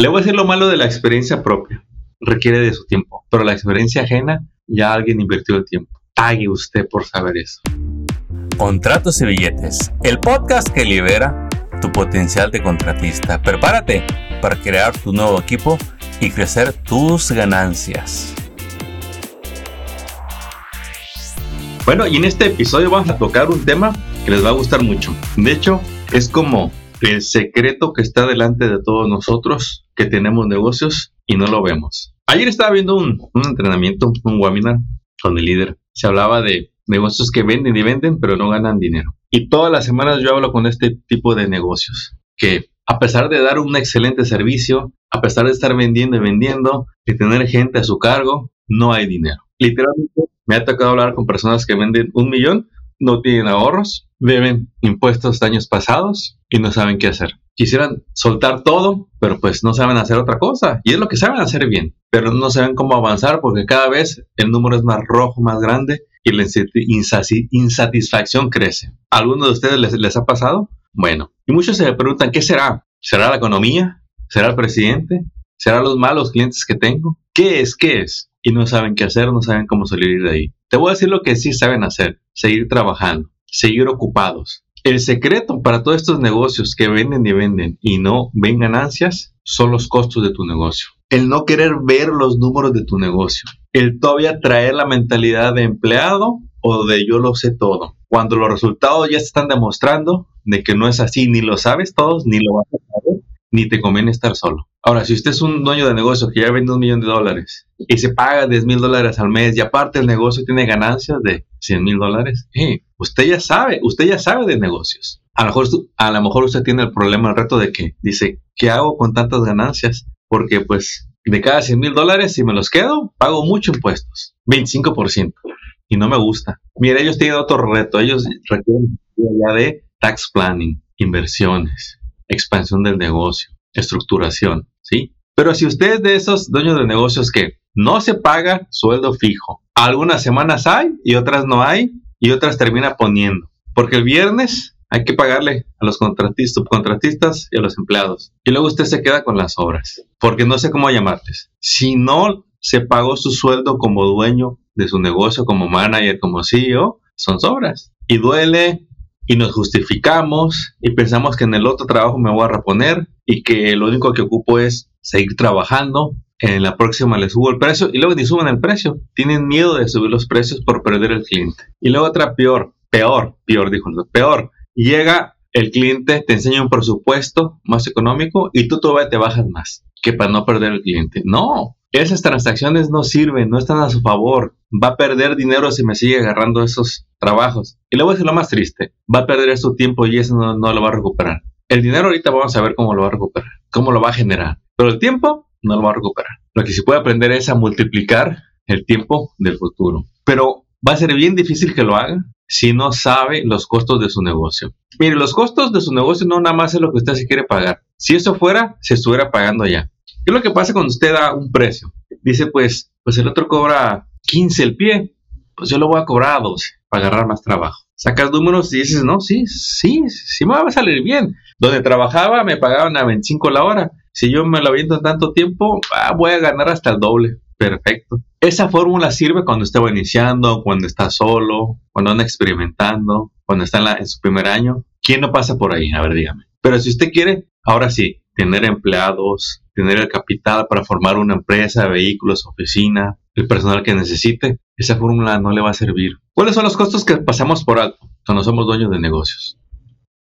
Le voy a decir lo malo de la experiencia propia. Requiere de su tiempo, pero la experiencia ajena ya alguien invirtió el tiempo. Pague usted por saber eso. Contratos y billetes, el podcast que libera tu potencial de contratista. Prepárate para crear tu nuevo equipo y crecer tus ganancias. Bueno, y en este episodio vamos a tocar un tema que les va a gustar mucho. De hecho, es como el secreto que está delante de todos nosotros que tenemos negocios y no lo vemos. Ayer estaba viendo un, entrenamiento, un webinar con el líder. Se hablaba de negocios que venden y venden, pero no ganan dinero. Y todas las semanas yo hablo con este tipo de negocios, que a pesar de dar un excelente servicio, a pesar de estar vendiendo y vendiendo, de tener gente a su cargo, no hay dinero. Literalmente me ha tocado hablar con personas que venden un millón, no tienen ahorros, deben impuestos de años pasados y no saben qué hacer. Quisieran soltar todo, pero pues no saben hacer otra cosa. Y es lo que saben hacer bien, pero no saben cómo avanzar porque cada vez el número es más rojo, más grande y la insatisfacción crece. ¿A alguno de ustedes les, les ha pasado? Bueno, y muchos se preguntan, ¿qué será? ¿Será la economía? ¿Será el presidente? ¿Será los malos clientes que tengo? ¿Qué es? ¿Qué es? Y no saben qué hacer, no saben cómo salir de ahí. Te voy a decir lo que sí saben hacer. Seguir trabajando, seguir ocupados. El secreto para todos estos negocios que venden y venden y no ven ganancias son los costos de tu negocio. El no querer ver los números de tu negocio. El todavía traer la mentalidad de empleado o de yo lo sé todo. Cuando los resultados ya se están demostrando de que no es así, ni lo sabes todos, ni lo vas a saber, ni te conviene estar solo. Ahora, si usted es un dueño de negocio que ya vende un millón de dólares y se paga 10 mil dólares al mes y aparte el negocio tiene ganancias de 100 mil dólares, eh, usted ya sabe, usted ya sabe de negocios. A lo, mejor, usted tiene el problema, el reto de que dice, ¿qué hago con tantas ganancias? Porque pues de cada 100 mil dólares, si me los quedo, pago mucho impuestos, 25%. Y no me gusta. Mire, ellos tienen otro reto. Ellos requieren ya de tax planning, inversiones, expansión del negocio, estructuración, ¿sí? Pero si usted es de esos dueños de negocios que no se paga sueldo fijo, algunas semanas hay y otras no hay y otras termina poniendo, porque el viernes hay que pagarle a los contratistas, subcontratistas y a los empleados. Y luego usted se queda con las obras, porque no sé cómo llamarles. Si no se pagó su sueldo como dueño de su negocio, como manager, como CEO, son sobras. Y duele, y nos justificamos y pensamos que en el otro trabajo me voy a reponer y que lo único que ocupo es seguir trabajando. En la próxima le subo el precio y luego ni suben el precio. Tienen miedo de subir los precios por perder el cliente. Y luego otra peor, peor, peor, dijo, peor. Llega el cliente, te enseña un presupuesto más económico y tú todavía te bajas más que para no perder el cliente. No, esas transacciones no sirven, no están a su favor. Va a perder dinero si me sigue agarrando esos trabajos. Y luego es lo más triste, va a perder su tiempo y eso no, lo va a recuperar. El dinero ahorita vamos a ver cómo lo va a recuperar, cómo lo va a generar. Pero el tiempo no lo va a recuperar. Lo que sí puede aprender es a multiplicar el tiempo del futuro. Pero va a ser bien difícil que lo haga si no sabe los costos de su negocio. Mire, los costos de su negocio no nada más es lo que usted se quiere pagar. Si eso fuera, se estuviera pagando ya. ¿Qué es lo que pasa cuando usted da un precio? Dice, pues, pues el otro cobra 15 el pie, pues yo lo voy a cobrar a 12 para agarrar más trabajo. Sacas números y dices, no, sí, sí, sí me va a salir bien. Donde trabajaba me pagaban a 25 la hora. Si yo me lo aviento en tanto tiempo, ah, voy a ganar hasta el doble. Perfecto. Esa fórmula sirve cuando usted va iniciando, cuando está solo, cuando anda experimentando, cuando está en, en su primer año. ¿Quién no pasa por ahí? A ver, dígame. Pero si usted quiere, ahora sí, tener empleados, tener el capital para formar una empresa, vehículos, oficina, el personal que necesite, esa fórmula no le va a servir. ¿Cuáles son los costos que pasamos por alto cuando somos dueños de negocios?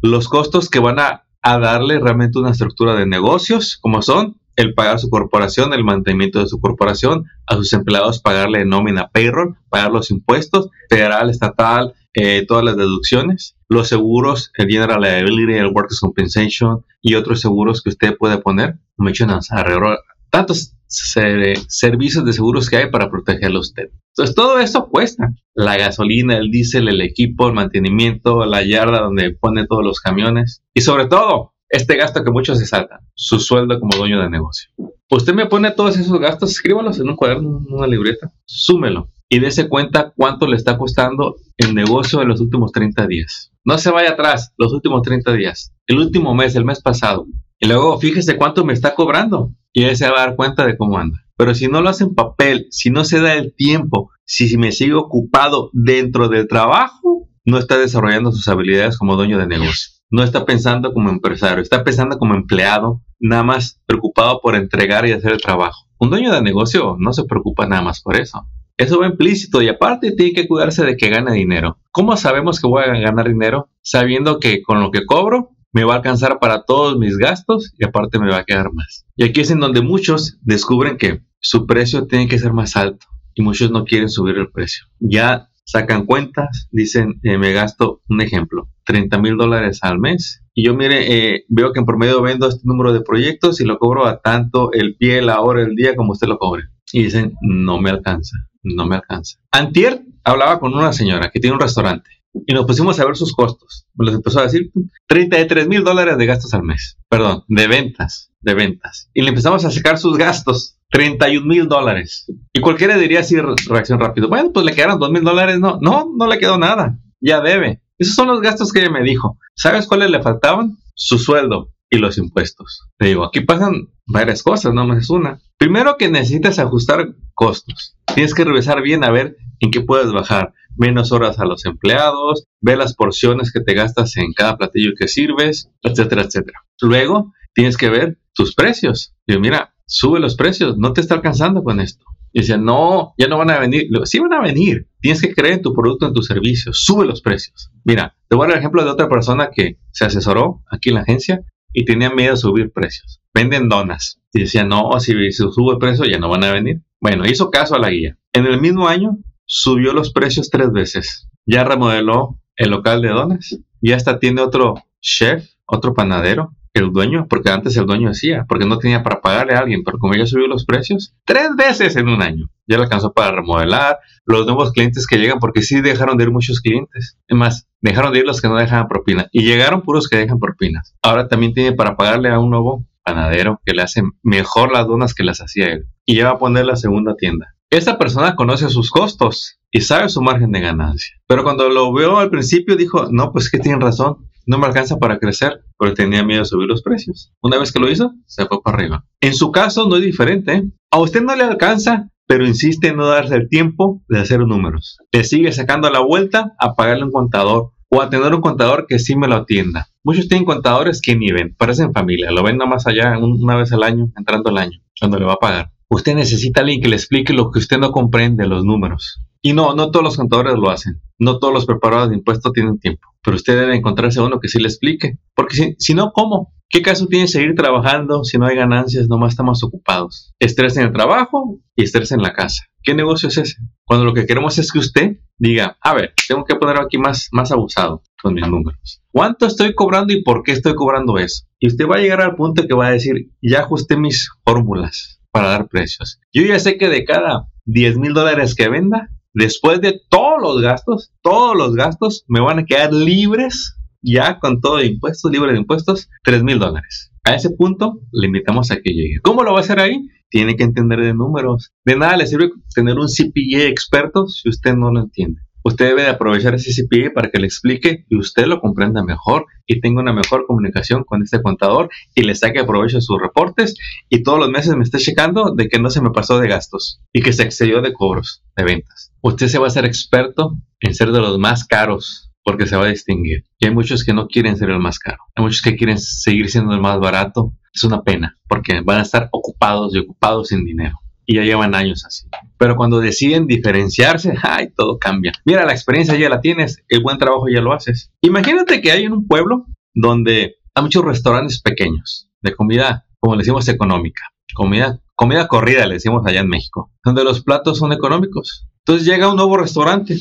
Los costos que van a, a darle realmente una estructura de negocios, como son el pagar su corporación, el mantenimiento de su corporación, a sus empleados pagarle nómina payroll, pagar los impuestos, federal, estatal, eh, todas las deducciones, los seguros, el General Liability, el Workers' Compensation y otros seguros que usted puede poner. Mencionas alrededor tantos servicios de seguros que hay para protegerlo a usted. Entonces, todo eso cuesta. La gasolina, el diésel, el equipo, el mantenimiento, la yarda donde pone todos los camiones. Y sobre todo, este gasto que muchos se saltan, su sueldo como dueño de negocio. Usted me pone todos esos gastos, escríbalos en un cuaderno, en una libreta, súmelo y dése cuenta cuánto le está costando el negocio en los últimos 30 días. No se vaya atrás, los últimos 30 días, el último mes, el mes pasado, Y luego fíjese cuánto me está cobrando y él se va a dar cuenta de cómo anda. Pero si no lo hace en papel, si no se da el tiempo, si me sigue ocupado dentro del trabajo, no está desarrollando sus habilidades como dueño de negocio. No está pensando como empresario, está pensando como empleado, nada más preocupado por entregar y hacer el trabajo. Un dueño de negocio no se preocupa nada más por eso. Eso va implícito y aparte tiene que cuidarse de que gane dinero. ¿Cómo sabemos que voy a ganar dinero? Sabiendo que con lo que cobro me va a alcanzar para todos mis gastos y aparte me va a quedar más. Y aquí es en donde muchos descubren que su precio tiene que ser más alto y muchos no quieren subir el precio. Ya sacan cuentas, dicen, eh, me gasto un ejemplo, 30 mil dólares al mes. Y yo mire, eh, veo que en promedio vendo este número de proyectos y lo cobro a tanto el pie, la hora, el día como usted lo cobre. Y dicen, no me alcanza, no me alcanza. Antier hablaba con una señora que tiene un restaurante y nos pusimos a ver sus costos. Me los empezó a decir 33 mil dólares de gastos al mes. Perdón, de ventas, de ventas. Y le empezamos a sacar sus gastos. 31 mil dólares. Y cualquiera diría así, reacción rápido. Bueno, pues le quedaron 2 mil dólares. No, no, no le quedó nada. Ya debe. Esos son los gastos que ella me dijo. ¿Sabes cuáles le faltaban? Su sueldo y los impuestos. Te digo, aquí pasan varias cosas, no más es una. Primero que necesitas ajustar costos. Tienes que revisar bien a ver en qué puedes bajar menos horas a los empleados, ve las porciones que te gastas en cada platillo que sirves, etcétera, etcétera. Luego, tienes que ver tus precios. Y mira, sube los precios, no te está alcanzando con esto. Y dice, no, ya no van a venir. Sí van a venir. Tienes que creer en tu producto, en tu servicio. Sube los precios. Mira, te voy a dar el ejemplo de otra persona que se asesoró aquí en la agencia y tenía miedo de subir precios. Venden donas. Y decía, no, si se sube precio ya no van a venir. Bueno, hizo caso a la guía. En el mismo año subió los precios tres veces. Ya remodeló el local de donas. Ya hasta tiene otro chef, otro panadero, el dueño, porque antes el dueño decía, porque no tenía para pagarle a alguien, pero como ya subió los precios, tres veces en un año. Ya le alcanzó para remodelar, los nuevos clientes que llegan, porque sí dejaron de ir muchos clientes. Es más, dejaron de ir los que no dejaban propina y llegaron puros que dejan propinas. Ahora también tiene para pagarle a un nuevo panadero que le hace mejor las donas que las hacía él. Y ya va a poner la segunda tienda. Esta persona conoce sus costos y sabe su margen de ganancia. Pero cuando lo veo al principio dijo, no, pues que tienen razón, no me alcanza para crecer, pero tenía miedo de subir los precios. Una vez que lo hizo, se fue para arriba. En su caso no es diferente. A usted no le alcanza, pero insiste en no darse el tiempo de hacer números. Le sigue sacando la vuelta a pagarle un contador o a tener un contador que sí me lo atienda. Muchos tienen contadores que ni ven, parecen familia, lo ven nada más allá una vez al año, entrando el año, cuando le va a pagar. Usted necesita a alguien que le explique lo que usted no comprende, los números. Y no, no todos los contadores lo hacen. No todos los preparadores de impuestos tienen tiempo. Pero usted debe encontrarse uno que sí le explique. Porque si, si no, ¿cómo? ¿Qué caso tiene seguir trabajando si no hay ganancias? Nomás estamos ocupados. Estrés en el trabajo y estrés en la casa. ¿Qué negocio es ese? Cuando lo que queremos es que usted diga, a ver, tengo que poner aquí más, más abusado con mis números. ¿Cuánto estoy cobrando y por qué estoy cobrando eso? Y usted va a llegar al punto que va a decir, ya ajusté mis fórmulas para dar precios. Yo ya sé que de cada 10 mil dólares que venda, después de todos los gastos, todos los gastos me van a quedar libres, ya con todo de impuestos, libre de impuestos, 3 mil dólares. A ese punto le invitamos a que llegue. ¿Cómo lo va a hacer ahí? Tiene que entender de números. De nada le sirve tener un CPA experto si usted no lo entiende. Usted debe aprovechar ese CPA para que le explique y usted lo comprenda mejor y tenga una mejor comunicación con este contador y le saque provecho de sus reportes y todos los meses me esté checando de que no se me pasó de gastos y que se excedió de cobros de ventas. Usted se va a ser experto en ser de los más caros porque se va a distinguir. Y hay muchos que no quieren ser el más caro. Hay muchos que quieren seguir siendo el más barato. Es una pena porque van a estar ocupados y ocupados sin dinero y ya llevan años así. Pero cuando deciden diferenciarse, ¡ay! Todo cambia. Mira, la experiencia ya la tienes, el buen trabajo ya lo haces. Imagínate que hay en un pueblo donde hay muchos restaurantes pequeños de comida, como le decimos, económica. Comida, comida corrida, le decimos allá en México, donde los platos son económicos. Entonces llega un nuevo restaurante.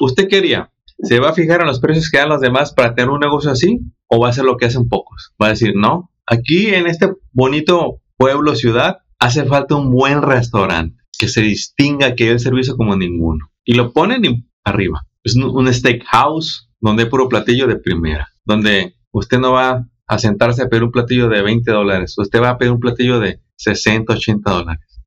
¿Usted quería? ¿Se va a fijar en los precios que dan los demás para tener un negocio así? ¿O va a hacer lo que hacen pocos? Va a decir, no, aquí en este bonito pueblo, ciudad, hace falta un buen restaurante que se distinga, que dé el servicio como ninguno. Y lo ponen arriba. Es un steakhouse donde hay puro platillo de primera, donde usted no va a sentarse a pedir un platillo de 20 dólares, usted va a pedir un platillo de 60, 80 dólares.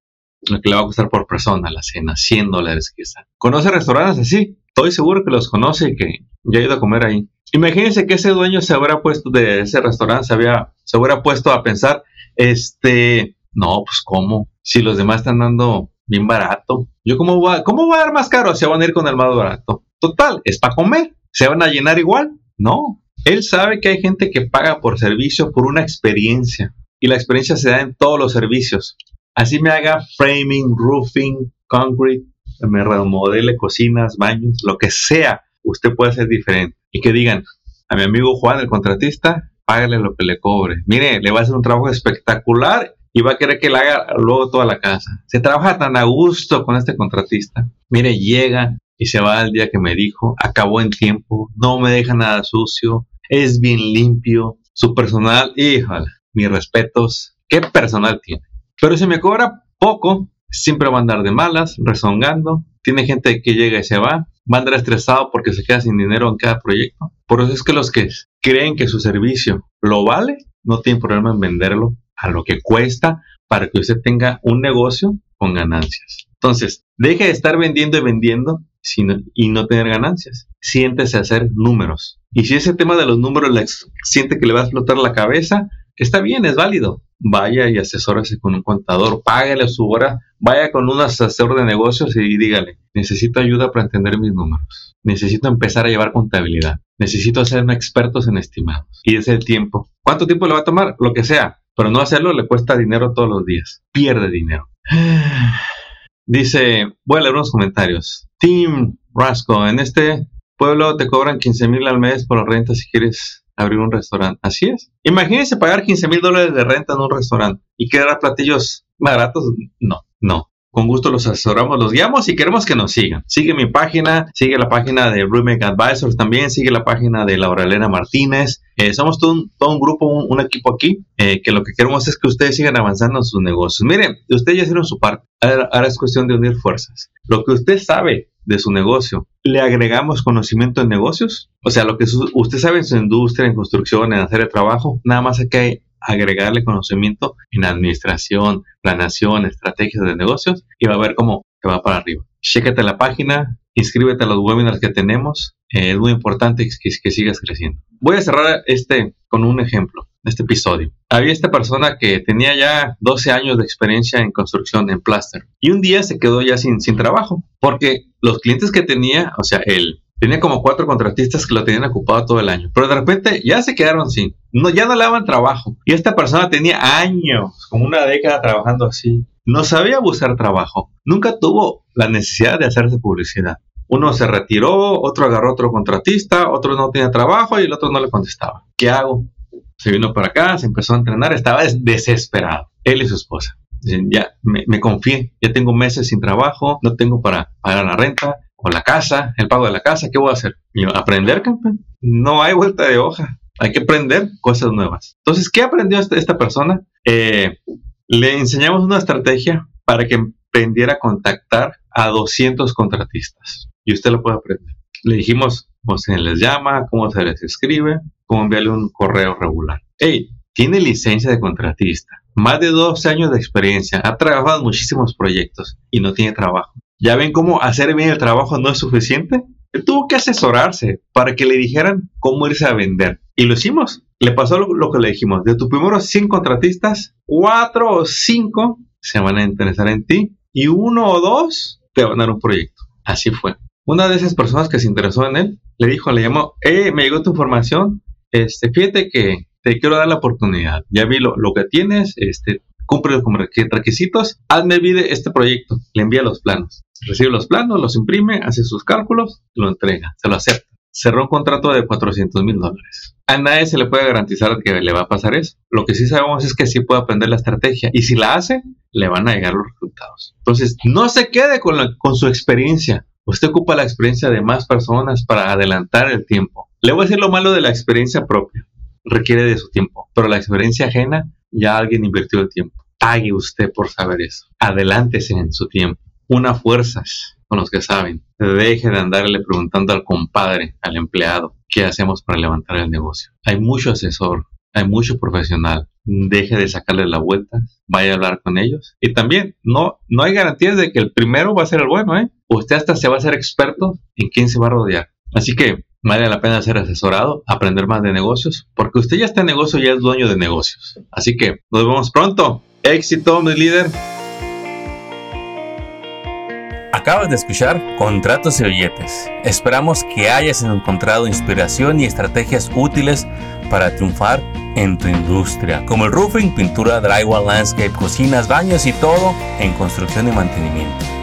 Lo que le va a costar por persona la cena, 100 dólares quizá. ¿Conoce restaurantes así? Estoy seguro que los conoce y que ya ha ido a comer ahí. Imagínense que ese dueño se hubiera puesto de ese restaurante, se, se hubiera puesto a pensar, este, no, pues cómo, si los demás están dando bien barato, yo cómo voy a, cómo voy a dar más caro, se van a ir con el más barato. Total, es para comer, se van a llenar igual. No, él sabe que hay gente que paga por servicio por una experiencia y la experiencia se da en todos los servicios. Así me haga framing, roofing, concrete, me remodele cocinas, baños, lo que sea, usted puede ser diferente. Y que digan, a mi amigo Juan, el contratista, págale lo que le cobre. Mire, le va a hacer un trabajo espectacular y va a querer que le haga luego toda la casa. Se trabaja tan a gusto con este contratista. Mire, llega y se va al día que me dijo, acabó en tiempo, no me deja nada sucio, es bien limpio, su personal, híjole, mis respetos, qué personal tiene. Pero si me cobra poco, siempre va a andar de malas, rezongando, tiene gente que llega y se va, va a andar estresado porque se queda sin dinero en cada proyecto. Por eso es que los que creen que su servicio lo vale, no tienen problema en venderlo a lo que cuesta para que usted tenga un negocio con ganancias. Entonces, deje de estar vendiendo y vendiendo y no tener ganancias. Siéntese a hacer números. Y si ese tema de los números le siente que le va a explotar la cabeza, está bien, es válido. Vaya y asesórese con un contador, págale su hora, vaya con un asesor de negocios y dígale, necesito ayuda para entender mis números, necesito empezar a llevar contabilidad, necesito hacerme expertos en estimados. Y ese tiempo. ¿Cuánto tiempo le va a tomar? Lo que sea, pero no hacerlo le cuesta dinero todos los días, pierde dinero. Dice, voy a leer unos comentarios. Tim Rasco, en este pueblo te cobran 15 mil al mes por la renta si quieres abrir un restaurante. Así es. Imagínense pagar 15 mil dólares de renta en un restaurante y quedar platillos baratos. No, no. Con gusto los asesoramos, los guiamos y queremos que nos sigan. Sigue mi página, sigue la página de Remake Advisors también, sigue la página de Laura Elena Martínez. Eh, somos todo un, grupo, un, equipo aquí, eh, que lo que queremos es que ustedes sigan avanzando en sus negocios. Miren, ustedes ya hicieron su parte, ahora es cuestión de unir fuerzas. Lo que usted sabe de su negocio, le agregamos conocimiento en negocios. O sea, lo que usted sabe en su industria, en construcción, en hacer el trabajo, nada más hay que agregarle conocimiento en administración, planación, estrategias de negocios y va a ver cómo te va para arriba. Chécate la página, inscríbete a los webinars que tenemos. Eh, es muy importante que, sigas creciendo. Voy a cerrar este con un ejemplo este episodio. Había esta persona que tenía ya 12 años de experiencia en construcción en plaster y un día se quedó ya sin, sin trabajo porque los clientes que tenía, o sea, él tenía como cuatro contratistas que lo tenían ocupado todo el año, pero de repente ya se quedaron sin, no, ya no le daban trabajo. Y esta persona tenía años, como una década trabajando así. No sabía buscar trabajo, nunca tuvo la necesidad de hacerse publicidad. Uno se retiró, otro agarró otro contratista, otro no tenía trabajo y el otro no le contestaba. ¿Qué hago? Se vino para acá, se empezó a entrenar, estaba desesperado, él y su esposa. ya me, me confié, ya tengo meses sin trabajo, no tengo para pagar la renta, o la casa, el pago de la casa, ¿qué voy a hacer? aprender, campeón. No hay vuelta de hoja. Hay que aprender cosas nuevas. Entonces, ¿qué aprendió esta, esta persona? Eh, le enseñamos una estrategia para que aprendiera a contactar a 200 contratistas. Y usted lo puede aprender. Le dijimos cómo se les llama, cómo se les escribe, cómo enviarle un correo regular. Hey, tiene licencia de contratista, más de 12 años de experiencia, ha trabajado en muchísimos proyectos y no tiene trabajo. ¿Ya ven cómo hacer bien el trabajo no es suficiente? Tuvo que asesorarse para que le dijeran cómo irse a vender. Y lo hicimos. Le pasó lo, que le dijimos. De tus primeros 100 contratistas, 4 o 5 se van a interesar en ti y uno o dos te van a dar un proyecto. Así fue. Una de esas personas que se interesó en él le dijo, le llamó, eh, me llegó tu información, este, fíjate que te quiero dar la oportunidad. Ya vi lo, lo que tienes, este, cumple los requisitos, hazme vide este proyecto, le envía los planos. Recibe los planos, los imprime, hace sus cálculos, lo entrega, se lo acepta. Cerró un contrato de 400 mil dólares. A nadie se le puede garantizar que le va a pasar eso. Lo que sí sabemos es que sí puede aprender la estrategia y si la hace, le van a llegar los resultados. Entonces, no se quede con, con su experiencia. Usted ocupa la experiencia de más personas para adelantar el tiempo. Le voy a decir lo malo de la experiencia propia. Requiere de su tiempo, pero la experiencia ajena ya alguien invirtió el tiempo. Pague usted por saber eso. Adelántese en su tiempo. Una fuerzas con los que saben. Deje de andarle preguntando al compadre, al empleado, qué hacemos para levantar el negocio. Hay mucho asesor, hay mucho profesional. Deje de sacarle la vuelta, vaya a hablar con ellos. Y también, no, no hay garantías de que el primero va a ser el bueno, ¿eh? Usted hasta se va a ser experto en quién se va a rodear. Así que vale la pena ser asesorado, aprender más de negocios, porque usted ya está en negocio, ya es dueño de negocios. Así que nos vemos pronto. Éxito, mi líder. Acabas de escuchar Contratos y Billetes. Esperamos que hayas encontrado inspiración y estrategias útiles para triunfar en tu industria, como el roofing, pintura, drywall, landscape, cocinas, baños y todo en construcción y mantenimiento.